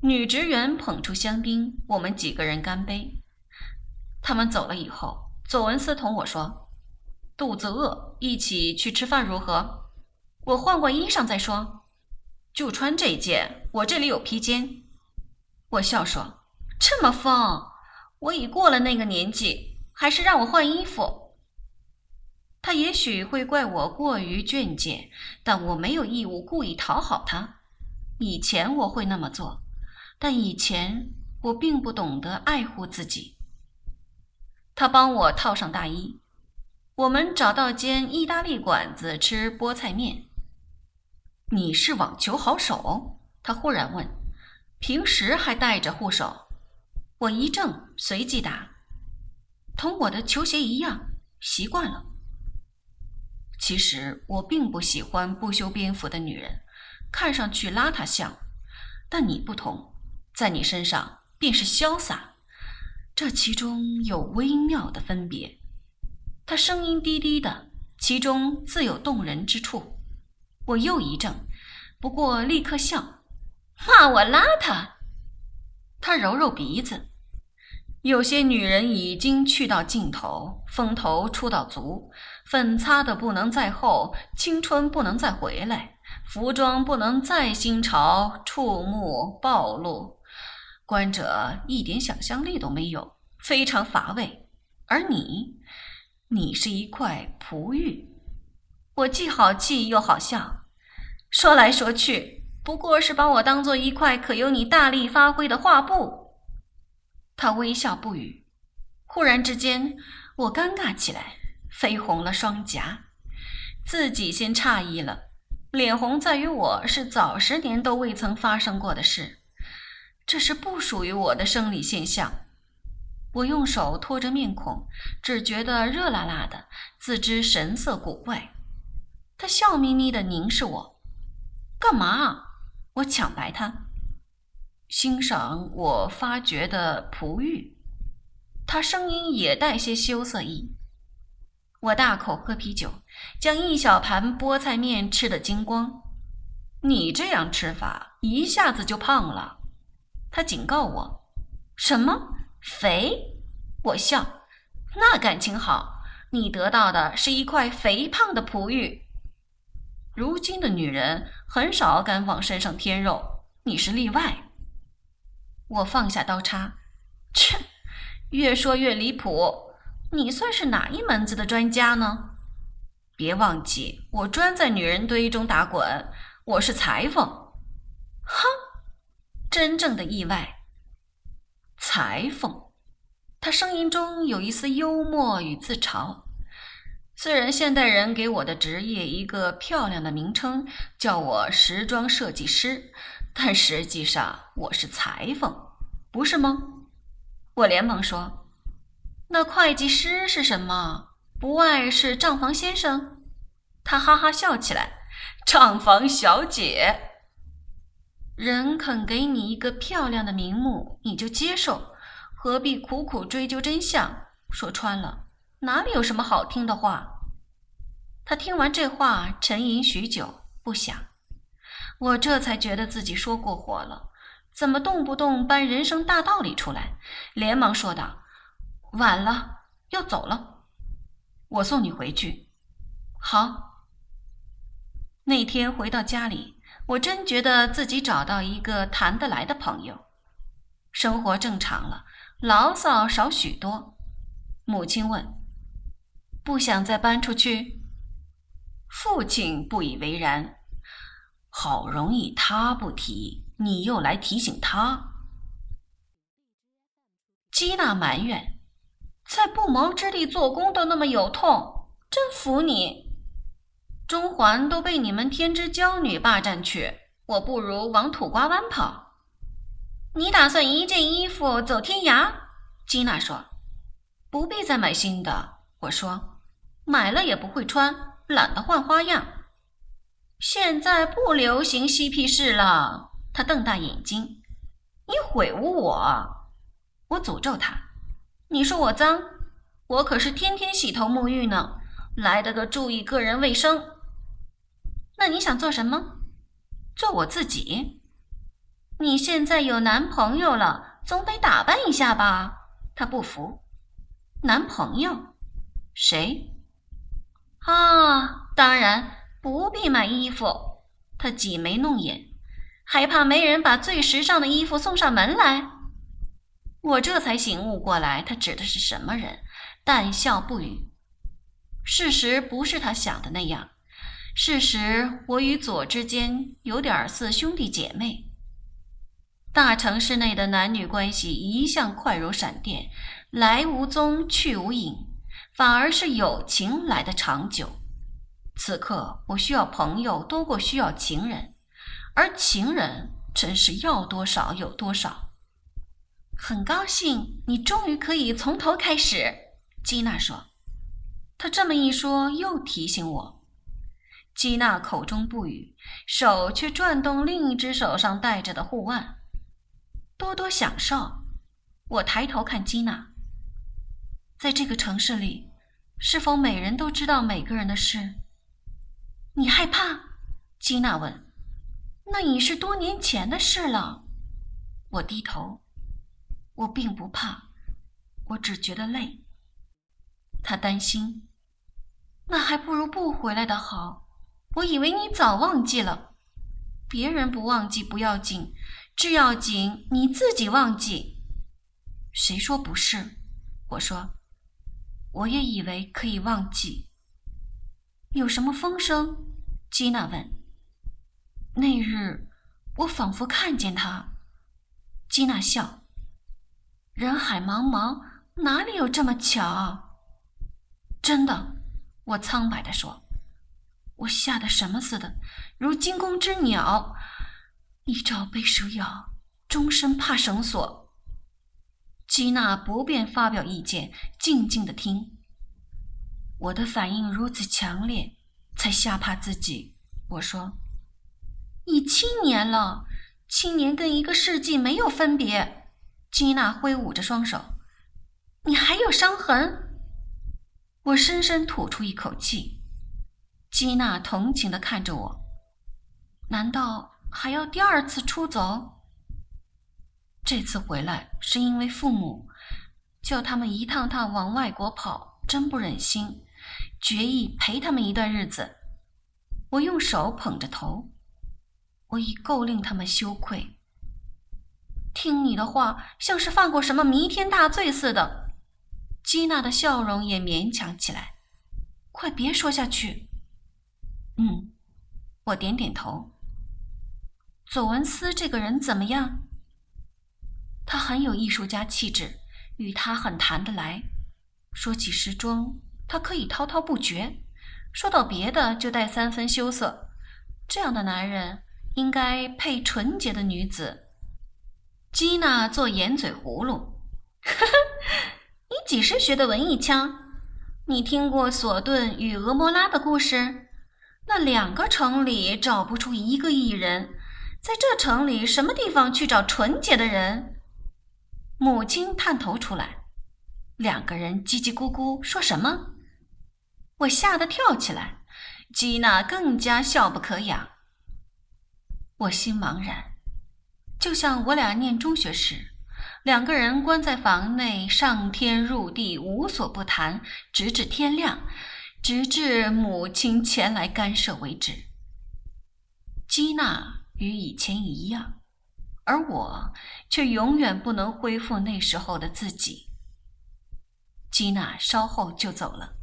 女职员捧出香槟，我们几个人干杯。他们走了以后，左文思同我说：“肚子饿，一起去吃饭如何？我换过衣裳再说。就穿这件，我这里有披肩。”我笑说：“这么疯？我已过了那个年纪，还是让我换衣服。”他也许会怪我过于倦怠，但我没有义务故意讨好他。以前我会那么做，但以前我并不懂得爱护自己。他帮我套上大衣，我们找到间意大利馆子吃菠菜面。你是网球好手？他忽然问。平时还带着护手。我一怔，随即答：“同我的球鞋一样，习惯了。”其实我并不喜欢不修边幅的女人，看上去邋遢像。但你不同，在你身上便是潇洒，这其中有微妙的分别。他声音低低的，其中自有动人之处。我又一怔，不过立刻笑，骂我邋遢。他揉揉鼻子。有些女人已经去到尽头，风头出到足，粉擦的不能再厚，青春不能再回来，服装不能再新潮，触目暴露，观者一点想象力都没有，非常乏味。而你，你是一块璞玉。我既好气又好笑，说来说去，不过是把我当做一块可由你大力发挥的画布。他微笑不语，忽然之间，我尴尬起来，绯红了双颊，自己先诧异了。脸红在于我是早十年都未曾发生过的事，这是不属于我的生理现象。我用手托着面孔，只觉得热辣辣的，自知神色古怪。他笑眯眯地凝视我，干嘛？我抢白他。欣赏我发掘的璞玉，他声音也带些羞涩意。我大口喝啤酒，将一小盘菠菜面吃得精光。你这样吃法，一下子就胖了。他警告我：“什么肥？”我笑：“那感情好，你得到的是一块肥胖的璞玉。如今的女人很少敢往身上添肉，你是例外。”我放下刀叉，切，越说越离谱。你算是哪一门子的专家呢？别忘记，我专在女人堆中打滚，我是裁缝。哼，真正的意外。裁缝，他声音中有一丝幽默与自嘲。虽然现代人给我的职业一个漂亮的名称，叫我时装设计师。但实际上我是裁缝，不是吗？我连忙说：“那会计师是什么？不外是账房先生。”他哈哈笑起来：“账房小姐。”人肯给你一个漂亮的名目，你就接受，何必苦苦追究真相？说穿了，哪里有什么好听的话？他听完这话，沉吟许久，不想。我这才觉得自己说过火了，怎么动不动搬人生大道理出来？连忙说道：“晚了，要走了，我送你回去。”好。那天回到家里，我真觉得自己找到一个谈得来的朋友，生活正常了，牢骚少许多。母亲问：“不想再搬出去？”父亲不以为然。好容易他不提，你又来提醒他。基娜埋怨，在不毛之地做工都那么有痛，真服你。中环都被你们天之娇女霸占去，我不如往土瓜湾跑。你打算一件衣服走天涯？基娜说，不必再买新的。我说，买了也不会穿，懒得换花样。现在不流行嬉皮士了。他瞪大眼睛，你毁污我！我诅咒他。你说我脏，我可是天天洗头沐浴呢，来得个注意个人卫生。那你想做什么？做我自己。你现在有男朋友了，总得打扮一下吧？他不服。男朋友？谁？啊，当然不必买衣服。他挤眉弄眼，还怕没人把最时尚的衣服送上门来？我这才醒悟过来，他指的是什么人，淡笑不语。事实不是他想的那样。事实，我与左之间有点似兄弟姐妹。大城市内的男女关系一向快如闪电，来无踪，去无影，反而是友情来的长久。此刻，我需要朋友多过需要情人，而情人真是要多少有多少。很高兴你终于可以从头开始，吉娜说。她这么一说，又提醒我。吉娜口中不语，手却转动另一只手上戴着的护腕。多多享受。我抬头看吉娜。在这个城市里，是否每人都知道每个人的事？你害怕？吉娜问。那已是多年前的事了。我低头。我并不怕，我只觉得累。他担心。那还不如不回来的好。我以为你早忘记了。别人不忘记不要紧。只要紧，你自己忘记。谁说不是？我说，我也以为可以忘记。有什么风声？吉娜问。那日，我仿佛看见他。吉娜笑。人海茫茫，哪里有这么巧？真的，我苍白地说。我吓得什么似的，如惊弓之鸟。一朝被蛇咬，终身怕绳索。吉娜不便发表意见，静静的听。我的反应如此强烈，才吓怕自己。我说：“你七年了，七年跟一个世纪没有分别。”吉娜挥舞着双手：“你还有伤痕？”我深深吐出一口气。吉娜同情的看着我：“难道？”还要第二次出走？这次回来是因为父母叫他们一趟趟往外国跑，真不忍心，决意陪他们一段日子。我用手捧着头，我已够令他们羞愧。听你的话，像是犯过什么弥天大罪似的。基娜的笑容也勉强起来。快别说下去。嗯，我点点头。左文思这个人怎么样？他很有艺术家气质，与他很谈得来。说起时装，他可以滔滔不绝；说到别的，就带三分羞涩。这样的男人应该配纯洁的女子。基娜做盐嘴葫芦，呵呵，你几时学的文艺腔？你听过索顿与俄摩拉的故事？那两个城里找不出一个艺人。在这城里，什么地方去找纯洁的人？母亲探头出来，两个人叽叽咕咕说什么？我吓得跳起来，吉娜更加笑不可养。我心茫然，就像我俩念中学时，两个人关在房内，上天入地，无所不谈，直至天亮，直至母亲前来干涉为止。吉娜。与以前一样，而我却永远不能恢复那时候的自己。吉娜稍后就走了。